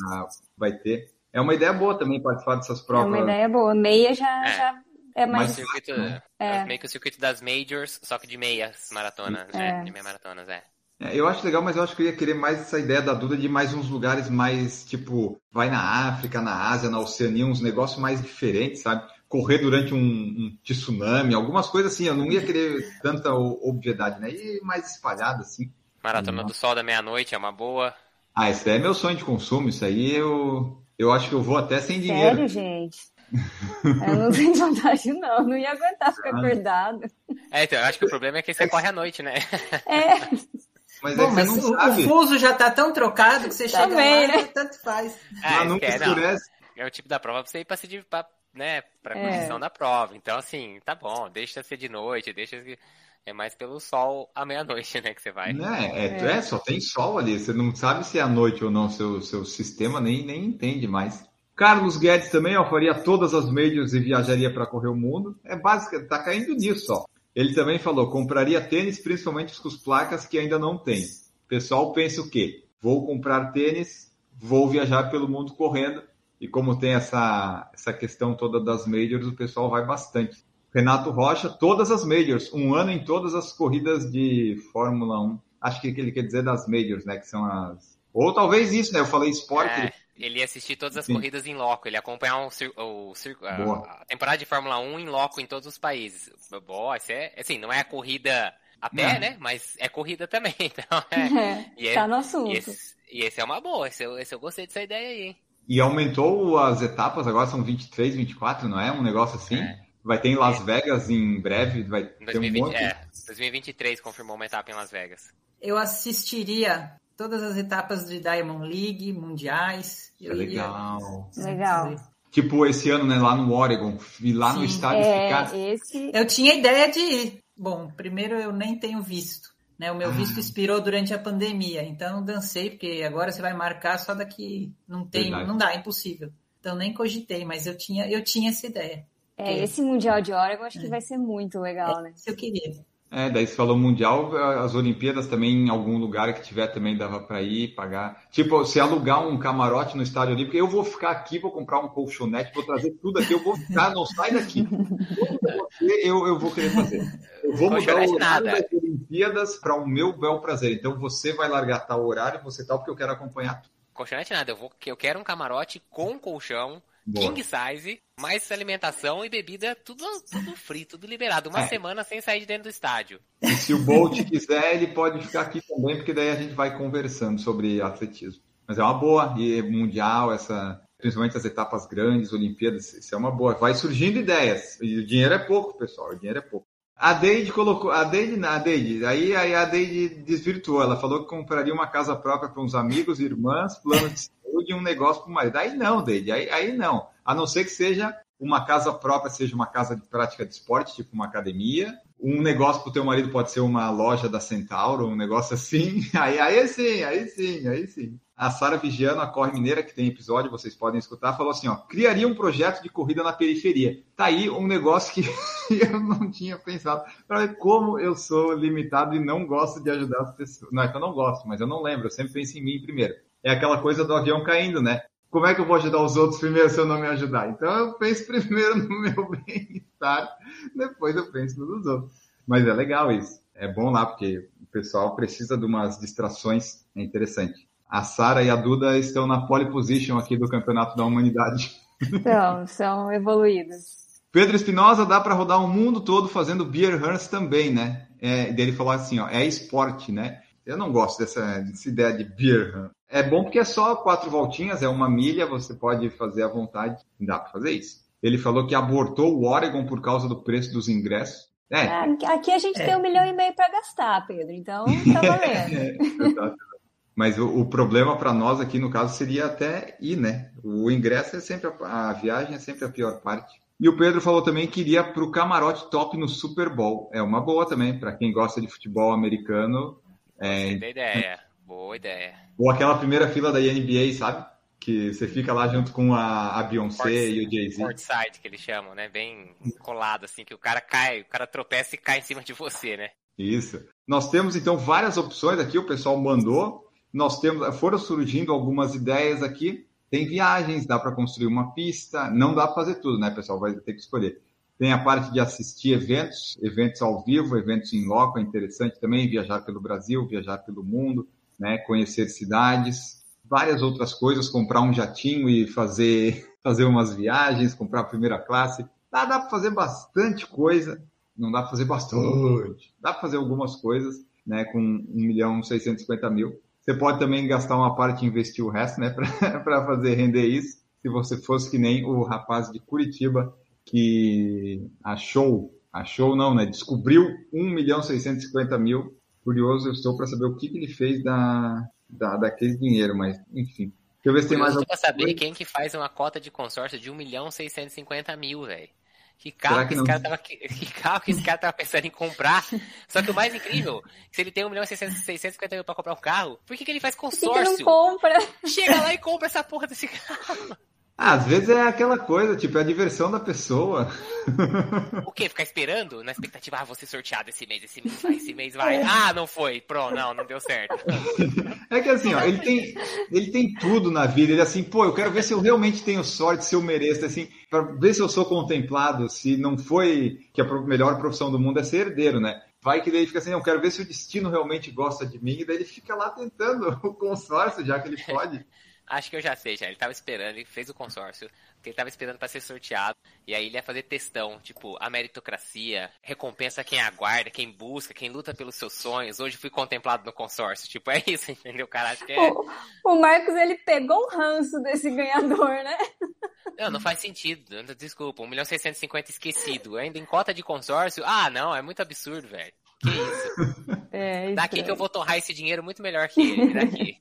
vai ter. É uma ideia boa também participar dessas É provas. uma ideia boa. Meia já É. é, já é mais. circuito, É. é meio que o circuito das majors, só que de meias maratonas, né? É. De meia maratonas, é. É, eu acho legal, mas eu acho que eu ia querer mais essa ideia da Duda de mais uns lugares mais, tipo, vai na África, na Ásia, na Oceania, uns negócios mais diferentes, sabe? Correr durante um, um tsunami, algumas coisas assim, eu não ia querer tanta obviedade, né? E mais espalhada, assim. Maratona do Sol da meia-noite é uma boa. Ah, esse é meu sonho de consumo, isso aí eu, eu acho que eu vou até sem dinheiro. Sério, gente? Eu não tenho vontade, não. Não ia aguentar ficar Ah. acordado. É, então, eu acho que o problema é que você corre à noite, né? É, Mas Bom, é que mas você não o, o fuso já tá tão trocado que você chega Também, lá né? e tanto faz. Ah, Lá nunca é, não. escurece. É o tipo da prova pra você ir pra se pra, né, pra É. condição da prova. Então, assim, tá bom, deixa ser de noite, deixa. É mais pelo sol à meia-noite, né, que você vai. Né? É, É. é, só tem sol ali. Você não sabe se é à noite ou não. Seu, seu sistema nem, nem entende mais. Carlos Guedes também, ó, faria todas as majors e viajaria para correr o mundo. É básico, tá caindo nisso, ó. Ele também falou, compraria tênis, principalmente com as placas que ainda não tem. O pessoal pensa o quê? Vou comprar tênis, vou viajar pelo mundo correndo. E como tem essa, essa questão toda das majors, o pessoal vai bastante. Renato Rocha, todas as majors, um ano em todas as corridas de Fórmula 1. Acho que ele quer dizer das majors, né? Que são as. Ou talvez isso, né? Eu falei esporte. É, ele ia assistir todas as Sim. corridas em loco, ele ia acompanhar um cir- o cir- a, a temporada de Fórmula 1 em loco em todos os países. Boa, isso é, assim, não é a corrida a pé, Não. né? Mas é corrida também, então é. é, E, é- tá no assunto. e esse, e esse é uma boa, esse, eu- esse eu gostei dessa ideia aí, hein? E aumentou as etapas, agora são 23, 24, não é? Um negócio assim. É. Vai ter em Las Vegas em breve, vai Em ter um 2020, monte. é, 2023 confirmou uma etapa em Las Vegas. Eu assistiria todas as etapas de Diamond League, mundiais. É Eu iria- legal. Legal. Tipo esse ano, né? Lá no Oregon, ir lá no Sim. estádio ficar. É, esse. Eu tinha ideia de ir. Bom, primeiro eu nem tenho visto. Né? O meu Ah. visto expirou durante a pandemia, então dancei, porque agora você vai marcar só daqui. Não tem, Verdade. não dá, é impossível. Então nem cogitei, mas eu tinha, eu tinha essa ideia. É, esse Mundial de Oregon acho que vai ser muito legal, né? Se eu queria. É, daí você falou mundial, as Olimpíadas também em algum lugar que tiver também dava para ir, pagar. Tipo, se alugar um camarote no Estádio Olímpico, eu vou ficar aqui, vou comprar um colchonete, vou trazer tudo aqui, eu vou ficar, não sai daqui. Eu, eu vou querer fazer. Eu vou mudar o horário das Olimpíadas para o meu bel prazer. Então você vai largar tal horário, você tal, porque eu quero acompanhar tudo. Colchonete nada, eu, vou, eu quero um camarote com colchão, Boa. king size, mais alimentação e bebida, tudo, tudo free, tudo liberado. Uma É. semana sem sair de dentro do estádio. E se o Bolt quiser, ele pode ficar aqui também, porque daí a gente vai conversando sobre atletismo. Mas é uma boa, e mundial, essa, principalmente as etapas grandes, Olimpíadas, isso é uma boa. Vai surgindo ideias. E o dinheiro é pouco, pessoal, o dinheiro é pouco. A Deide colocou, a Deide, a Deide, aí, aí a Deide desvirtuou, ela falou que compraria uma casa própria para uns amigos, irmãs, plano de saúde e um negócio para o marido. Aí não, Deide, aí, aí não. A não ser que seja uma casa própria, seja uma casa de prática de esporte, tipo uma academia, um negócio pro teu marido pode ser uma loja da Centauro, um negócio assim. Aí, aí sim, aí sim, aí sim. A Sara Vigiano, a Corre Mineira, que tem episódio, vocês podem escutar, falou assim, ó, criaria um projeto de corrida na periferia. Tá aí um negócio que eu não tinha pensado. Para ver como eu sou limitado e não gosto de ajudar as pessoas. Não é que eu não gosto, mas eu não lembro, eu sempre penso em mim primeiro. É aquela coisa do avião caindo, né? Como é que eu vou ajudar os outros primeiro se eu não me ajudar? Então eu penso primeiro no meu bem-estar, depois eu penso no dos outros. Mas é legal isso. É bom lá, porque o pessoal precisa de umas distrações. É interessante. A Sara e a Duda estão na pole position aqui do Campeonato da Humanidade. Então, são evoluídos. Pedro Espinosa dá para rodar o mundo todo fazendo beer runs também, né? É, dele falou assim, ó, é esporte, né? Eu não gosto dessa, dessa ideia de beer run. É bom porque é só quatro voltinhas, é uma milha, você pode fazer à vontade. Dá para fazer isso. Ele falou que abortou o Oregon por causa do preço dos ingressos. É, É, Aqui a gente É. tem um milhão e meio para gastar, Pedro. Então, tá valendo. É. Mas o, o problema para nós aqui, no caso, seria até ir, né? O ingresso é sempre, a, a viagem é sempre a pior parte. E o Pedro falou também que iria para o camarote top no Super Bowl. É uma boa também, para quem gosta de futebol americano. É, da ideia. Boa ideia. ou aquela primeira fila da NBA, sabe? Que você fica lá junto com a, a Beyoncé e o Jay-Z. Courtside, que eles chamam, né? Bem colado, assim, que o cara cai, o cara tropeça e cai em cima de você, né? Isso. Nós temos então várias opções aqui, o pessoal mandou. Nós temos, foram surgindo algumas ideias aqui. Tem viagens, dá para construir uma pista. Não dá para fazer tudo, né, pessoal? Vai ter que escolher. Tem a parte de assistir eventos, eventos ao vivo, eventos em loco, é interessante também viajar pelo Brasil, viajar pelo mundo, né, conhecer cidades, várias outras coisas, comprar um jatinho e fazer fazer umas viagens, comprar a primeira classe. Dá, dá para fazer bastante coisa não dá para fazer bastante. Dá para fazer algumas coisas, né, com 1 milhão e 650 mil. Você pode também gastar uma parte e investir o resto, né, para fazer render isso. se você fosse que nem o rapaz de Curitiba que achou, achou não, né? Descobriu 1 milhão 650 mil. Curioso eu estou para saber o que, que ele fez da, da, daquele dinheiro, mas enfim. Deixa eu ver se tem mais alguma saber coisa. quem que faz uma cota de consórcio de 1 milhão 650 mil, velho. Que carro que, que esse cara tava, que carro que esse cara tava pensando em comprar. Só que o mais incrível, se ele tem 1 milhão e 650 mil pra comprar um carro, por que, que ele faz consórcio? Por que, que não compra? Chega lá e compra essa porra desse carro. Às vezes é aquela coisa, tipo, é a diversão da pessoa. O quê? Ficar esperando? Na expectativa, ah, vou ser sorteado esse mês, esse mês vai, esse mês vai. Ah, não foi. Pronto, não, não deu certo. É que assim, ó, ele tem, ele tem tudo na vida. Ele é assim, pô, eu quero ver se eu realmente tenho sorte, se eu mereço, assim, para ver se eu sou contemplado, se não foi que a melhor profissão do mundo é ser herdeiro, né? Vai que daí fica assim, eu quero ver se o destino realmente gosta de mim, e daí ele fica lá tentando o consórcio, já que ele pode. Acho que eu já sei, já. Ele tava esperando, ele fez o consórcio, porque ele tava esperando para ser sorteado. E aí ele ia fazer testão, tipo, a meritocracia, recompensa quem aguarda, quem busca, quem luta pelos seus sonhos. Hoje fui contemplado no consórcio. Tipo, é isso, entendeu? Cara, acho que é. O, o Marcos, ele pegou o ranço desse ganhador, né? Não, não faz sentido. Desculpa, 1 milhão 650 esquecido. Ainda em cota de consórcio? Ah, não, é muito absurdo, velho. Que isso? É, Daqui que eu vou torrar esse dinheiro muito melhor que ele. Daqui.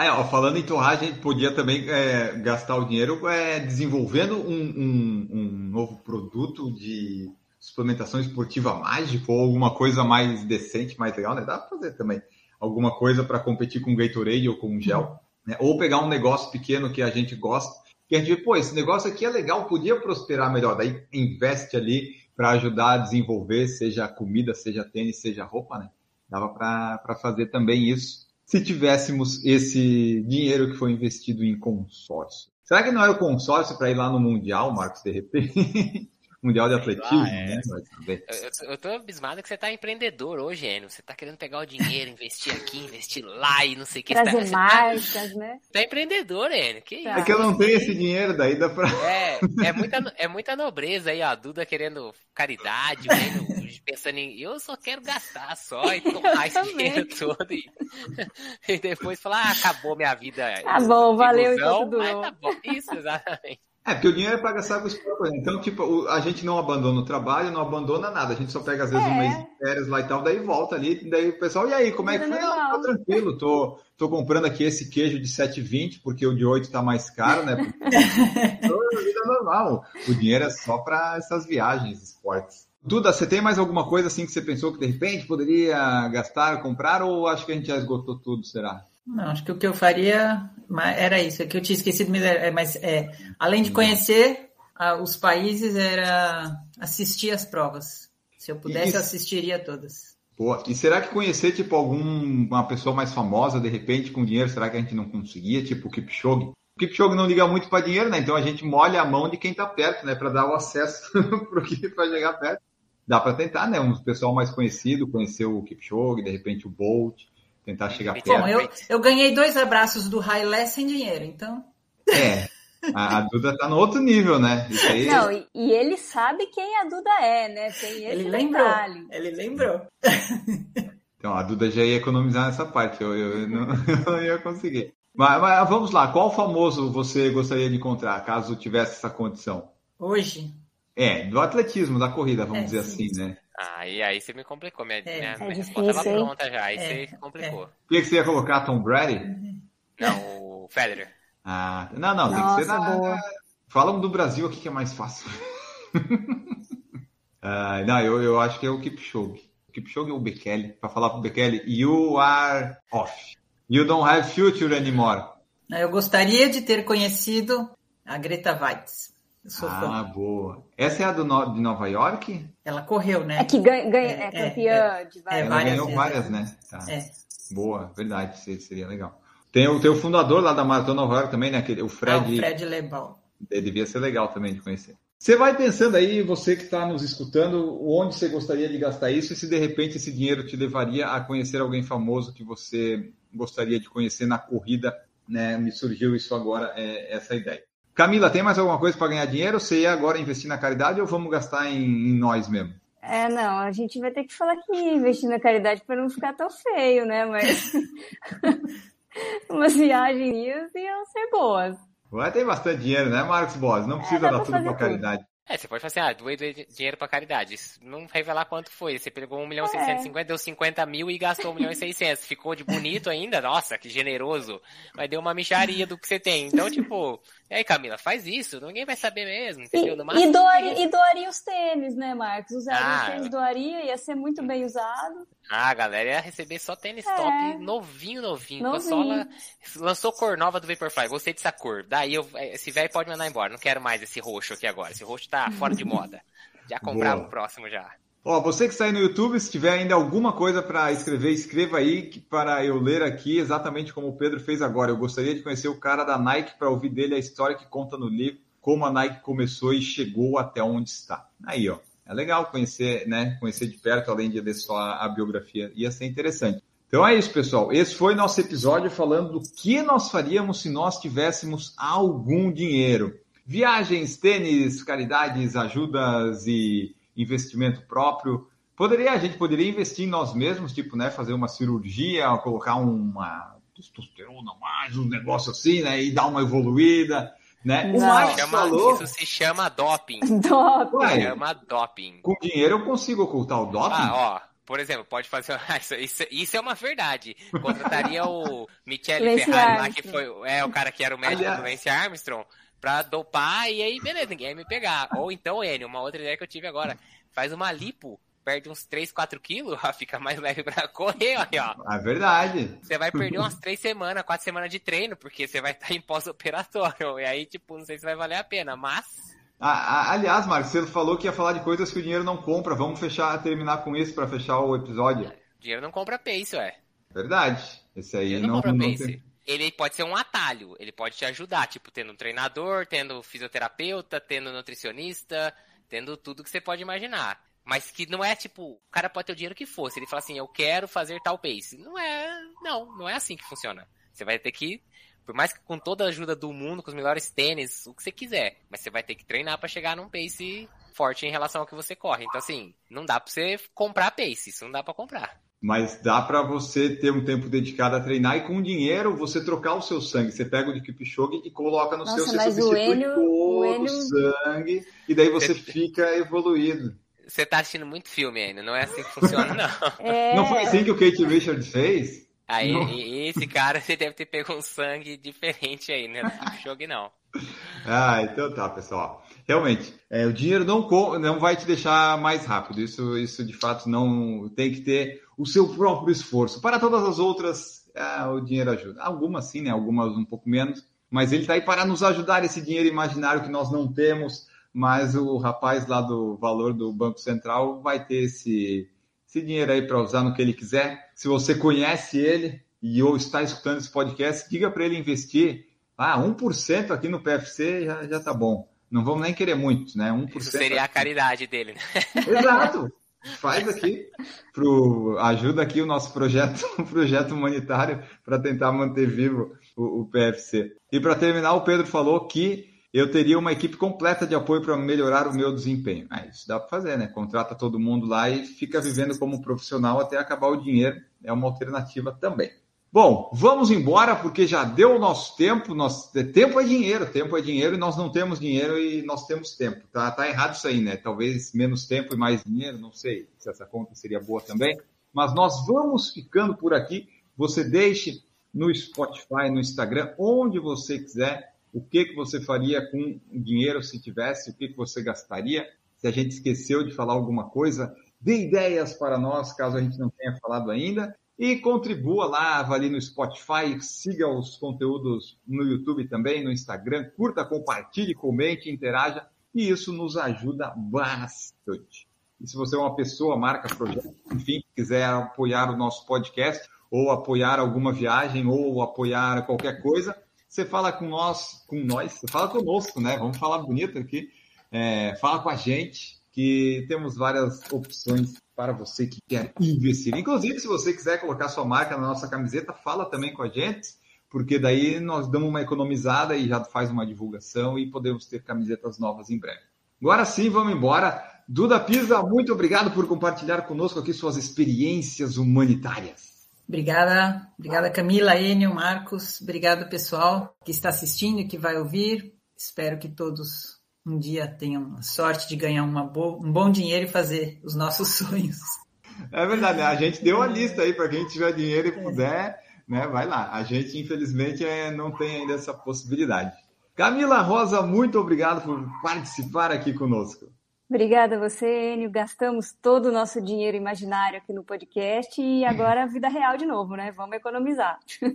Ah, ó, falando em torrar, a gente podia também é, gastar o dinheiro é, desenvolvendo um, um, um, novo produto de suplementação esportiva mágica ou alguma coisa mais decente, mais legal, né? Dá para fazer também alguma coisa para competir com Gatorade ou com gel, né? Ou pegar um negócio pequeno que a gente gosta, que a gente vê, pô, esse negócio aqui é legal, podia prosperar melhor, daí investe ali para ajudar a desenvolver, seja comida, seja tênis, seja roupa, né? Dava para fazer também isso se tivéssemos esse dinheiro que foi investido em consórcio. Será que não é o consórcio para ir lá no Mundial, Marcos, de repente? Mundial de Atletismo, lá, é. né? Eu, eu tô abismado que você tá empreendedor hoje, Enio. Você tá querendo pegar o dinheiro, investir aqui, investir lá e não sei o que. Trazer você tá, marcas, tá, né? Tá empreendedor, Enio. Que tá. É que eu não tenho esse dinheiro, daí dá pra... É, é muita, é muita nobreza aí, ó. A Duda querendo caridade, vendo pensando em eu só quero gastar só e tomar esse dinheiro todo e, e depois falar, ah, acabou minha vida. Tá bom, valeu ilusão, e tudo mas tá bom. Isso, exatamente. É, porque o dinheiro é para gastar com os próprios. Então, tipo, a gente não abandona o trabalho, não abandona nada. A gente só pega, às vezes, é. um mês de férias lá e tal, daí volta ali, daí o pessoal, e aí, como é que foi? Não, tô tranquilo, tô, tô comprando aqui esse queijo de 7,20, porque o de 8 tá mais caro, né? Porque... vida normal. O dinheiro é só para essas viagens, esportes. Duda, você tem mais alguma coisa assim que você pensou que de repente poderia gastar, comprar, ou acho que a gente já esgotou tudo, será? Não, acho que o que eu faria era isso, é que eu tinha esquecido, mas é, além de conhecer os países, era assistir as provas. Se eu pudesse, eu assistiria todas. Boa. E será que conhecer, tipo, alguma pessoa mais famosa, de repente, com dinheiro, será que a gente não conseguia? Tipo o Kipchoge? O Kipchoge não liga muito para dinheiro, né? Então a gente molha a mão de quem está perto, né? Para dar o acesso para chegar perto dá para tentar, né? Um pessoal mais conhecido, conhecer o Kipchoge, de repente o Bolt, tentar chegar perto. Bom, eu, eu ganhei dois abraços do Hailé sem dinheiro, então. É. A, a Duda tá no outro nível, né? Aí... Não, e, e, ele sabe quem a Duda é, né? Tem ele lembrou. Detalhe. Ele lembrou. Então, a Duda já ia economizar nessa parte, eu, eu, eu, não, eu não, ia conseguir. Mas, mas, vamos lá, qual famoso você gostaria de encontrar, caso tivesse essa condição? Hoje? É, do atletismo, da corrida, vamos é, dizer sim. assim, né? Ah, e aí você me complicou. Minha, é, minha, é minha resposta estava pronta já, aí é, você complicou. O que, que você ia colocar, Tom Brady? Não, o Federer. Ah, não, não, Nossa, tem que ser na... Boa. Fala um do Brasil aqui que é mais fácil. uh, não, eu, eu acho que é o Kipchoge. O Kipchoge ou o Bekele, para falar pro Bekele, you are off. You don't have future anymore. Eu gostaria de ter conhecido a Greta Weitz ah, fã. boa. Essa é a do no, de Nova York? Ela correu, né? É que ganha, ganha é, é, campeã é, de várias. Ela ganhou vezes. várias, né? Tá. É. Boa, verdade, seria legal. Tem o, tem o fundador lá da Maratona Nova York também, né? o Fred. Ah, o Fred Lebal. Devia ser legal também de conhecer. Você vai pensando aí, você que está nos escutando, onde você gostaria de gastar isso e se de repente esse dinheiro te levaria a conhecer alguém famoso que você gostaria de conhecer na corrida, né? Me surgiu isso agora, é, essa ideia. Camila, tem mais alguma coisa para ganhar dinheiro? Você ia agora investir na caridade ou vamos gastar em, em nós mesmo? É, não, a gente vai ter que falar que investir na caridade para não ficar tão feio, né? Mas umas viagens iam ser boas. Vai ter bastante dinheiro, né, Marcos Boas? Não precisa É, dar tudo pra fazer caridade. É, você pode fazer, ah, doei doei dinheiro pra caridade. Isso não revelar quanto foi. Você pegou 1 milhão e É. 650, deu 50 mil e gastou 1 milhão e 600. Ficou de bonito ainda? Nossa, que generoso. Mas deu uma micharia do que você tem. Então, tipo, e aí, Camila, faz isso. Ninguém vai saber mesmo, entendeu? No E, máximo, e, doaria, e doaria os tênis, né, Marcos? Usaria Ah. os tênis, doaria, ia ser muito bem usado. Ah, a galera ia receber só tênis É. top, novinho, novinho. Novinho. lançou cor nova do Vaporfly. Gostei dessa cor. Daí, eu, esse velho pode mandar embora. Não quero mais esse roxo aqui agora. Esse roxo tá fora de moda. Já comprava Boa. o próximo já. Ó, você que está aí no YouTube, se tiver ainda alguma coisa para escrever, escreva aí para eu ler aqui exatamente como o Pedro fez agora. Eu gostaria de conhecer o cara da Nike para ouvir dele a história que conta no livro, como a Nike começou e chegou até onde está. Aí, ó. É legal conhecer, né? Conhecer de perto, além de ler só a, a biografia. Ia ser interessante. Então é isso, pessoal. Esse foi nosso episódio falando do que nós faríamos se nós tivéssemos algum dinheiro. Viagens, tênis, caridades, ajudas e investimento próprio. Poderia, a gente poderia investir em nós mesmos, tipo, né, fazer uma cirurgia, colocar uma testosterona mais, um negócio assim, né, e dar uma evoluída, né? O Não. Marcos Chama- falou, Isso se chama doping. Top. Ué, Chama doping. com dinheiro eu consigo ocultar o doping? Ah, ó, por exemplo, pode fazer. Isso, isso, isso é uma verdade. Contrataria o Michele Ferrari lá, que foi é, o cara que era o médico Aliás- do Lance Armstrong, pra dopar e aí, beleza, ninguém ia me pegar. Ou então, Enio, uma outra ideia que eu tive agora. Faz uma lipo, perde uns 3, 4 quilos, fica mais leve pra correr, ó. ó. É verdade. Você vai perder umas 3 semanas, 4 semanas de treino, porque você vai estar em pós-operatório. E aí, tipo, não sei se vai valer a pena, mas. Ah, ah, aliás, Marcos, você falou que ia falar de coisas que o dinheiro não compra. Vamos fechar, terminar com isso para fechar o episódio. Dinheiro não compra pace, ué. Verdade. Esse aí Ele não, não, compra não pace. tem- Ele pode ser um atalho, ele pode te ajudar, tipo, tendo um treinador, tendo fisioterapeuta, tendo nutricionista, tendo tudo que você pode imaginar. Mas que não é tipo, o cara pode ter o dinheiro que fosse, ele fala assim, eu quero fazer tal pace. Não é, não, não é assim que funciona. Você vai ter que, por mais que com toda a ajuda do mundo, com os melhores tênis, o que você quiser, mas você vai ter que treinar pra chegar num pace forte em relação ao que você corre. Então assim, não dá pra você comprar pace, isso não dá pra comprar. Mas dá para você ter um tempo dedicado a treinar e com dinheiro você trocar o seu sangue. Você pega o de Kipchoge e coloca no Nossa, seu, você substitui Enio- todo o sangue e daí você Você- fica evoluído. Você tá assistindo muito filme ainda, não é assim que funciona, não. É, Não foi assim que o Kate Richards fez? Aí, Não. esse cara, você deve ter pego um sangue diferente aí, né? Do Kipchoge, não. Ah, então tá, pessoal. Realmente, é, o dinheiro não, não vai te deixar mais rápido. Isso, isso de fato não tem que ter o seu próprio esforço. Para todas as outras, ah, o dinheiro ajuda. Algumas sim, né? Algumas um pouco menos. Mas ele está aí para nos ajudar esse dinheiro imaginário que nós não temos. Mas o rapaz lá do valor do Banco Central vai ter esse, esse dinheiro aí para usar no que ele quiser. Se você conhece ele e ou está escutando esse podcast, diga para ele investir. Ah, 1% aqui no PFC já, já tá bom. Não vamos nem querer muito, né? 1%. Isso seria a caridade dele, né? Exato. Faz aqui, pro, ajuda aqui o nosso projeto, um projeto humanitário para tentar manter vivo o, o PFC. E para terminar, o Pedro falou que eu teria uma equipe completa de apoio para melhorar o meu desempenho. Ah, isso dá para fazer, né? Contrata todo mundo lá e fica vivendo como profissional até acabar o dinheiro. É uma alternativa também. Bom, vamos embora porque já deu o nosso tempo. Nós, tempo é dinheiro, tempo é dinheiro e nós não temos dinheiro e nós temos tempo. Tá, tá errado isso aí, né? Talvez menos tempo e mais dinheiro, não sei se essa conta seria boa também. Mas nós vamos ficando por aqui. Você deixe no Spotify, no Instagram, onde você quiser, o que, que você faria com dinheiro se tivesse, o que, que você gastaria. Se a gente esqueceu de falar alguma coisa, dê ideias para nós, caso a gente não tenha falado ainda. E contribua lá, avalie no Spotify, siga os conteúdos no YouTube também, no Instagram, curta, compartilhe, comente, interaja, e isso nos ajuda bastante. E se você é uma pessoa, marca, projeto, enfim, quiser apoiar o nosso podcast, ou apoiar alguma viagem, ou apoiar qualquer coisa, você fala com nós, com nós, você fala conosco, né? Vamos falar bonito aqui. É, fala com a gente, que temos várias opções para você que quer investir. Inclusive, se você quiser colocar sua marca na nossa camiseta, fala também com a gente, porque daí nós damos uma economizada e já faz uma divulgação e podemos ter camisetas novas em breve. Agora sim, vamos embora. Duda Pisa, muito obrigado por compartilhar conosco aqui suas experiências humanitárias. Obrigada, obrigada Camila, Enio, Marcos, obrigado pessoal que está assistindo e que vai ouvir. Espero que todos um dia tenham sorte de ganhar bo um bom dinheiro e fazer os nossos sonhos. É verdade, a gente deu a lista aí para quem tiver dinheiro e puder, né? Vai lá. A gente, infelizmente, é, não tem ainda essa possibilidade. Camila Rosa, muito obrigado por participar aqui conosco. Obrigada a você, Enio. Gastamos todo o nosso dinheiro imaginário aqui no podcast e agora a vida real de novo, né? Vamos economizar. um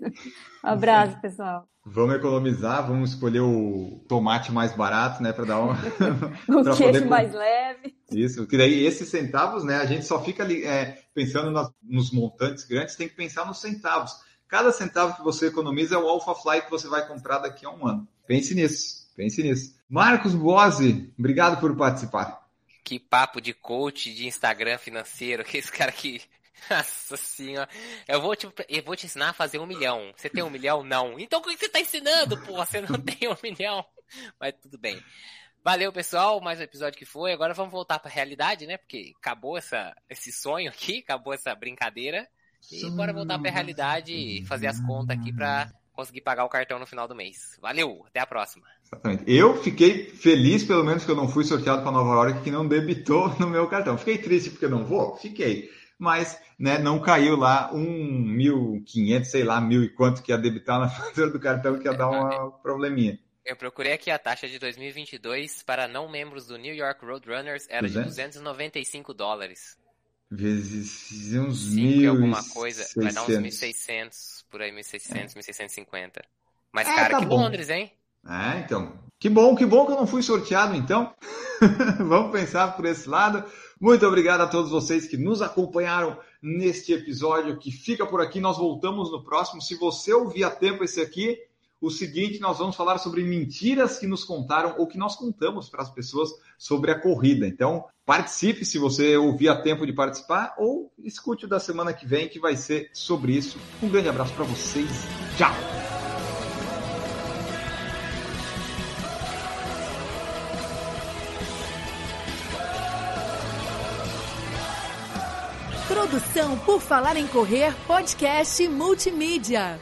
abraço, pessoal. Vamos economizar, vamos escolher o tomate mais barato, né, para dar um o queijo poder... mais leve. Isso, que daí esses centavos, né, a gente só fica ali é, pensando nas, nos montantes grandes, tem que pensar nos centavos. Cada centavo que você economiza é o Alpha Fly que você vai comprar daqui a um ano. Pense nisso, pense nisso. Marcos Bose, obrigado por participar que papo de coach de Instagram financeiro, que esse cara que. Nossa senhora. Eu vou, te, eu vou te ensinar a fazer um milhão. Você tem um milhão? Não. Então o que você tá ensinando, pô? Você não tem um milhão. Mas tudo bem. Valeu, pessoal. Mais um episódio que foi. Agora vamos voltar pra realidade, né? Porque acabou essa, esse sonho aqui, acabou essa brincadeira. E bora voltar pra realidade e fazer as contas aqui pra conseguir pagar o cartão no final do mês. Valeu, até a próxima. Exatamente. Eu fiquei feliz, pelo menos, que eu não fui sorteado para Nova York, que não debitou no meu cartão. Fiquei triste porque não vou? Fiquei. Mas né, não caiu lá um mil quinhentos, sei lá, mil e quanto que ia debitar na fatura do cartão, que ia dar uma probleminha. Eu procurei aqui a taxa de 2022 para não membros do New York Roadrunners era 200? de 295 dólares. Vezes uns mil alguma coisa, vai dar uns 1.600, por aí 1.600, é. 1.650. Mais é, caro tá que bom. Londres, hein? É, então. Que bom, que bom que eu não fui sorteado, então. Vamos pensar por esse lado. Muito obrigado a todos vocês que nos acompanharam neste episódio que fica por aqui. Nós voltamos no próximo. Se você ouvir a tempo esse aqui, o seguinte, nós vamos falar sobre mentiras que nos contaram ou que nós contamos para as pessoas sobre a corrida. Então, participe se você ouvir a tempo de participar ou escute o da semana que vem que vai ser sobre isso. Um grande abraço para vocês. Tchau. Produção por Falar em Correr, podcast multimídia.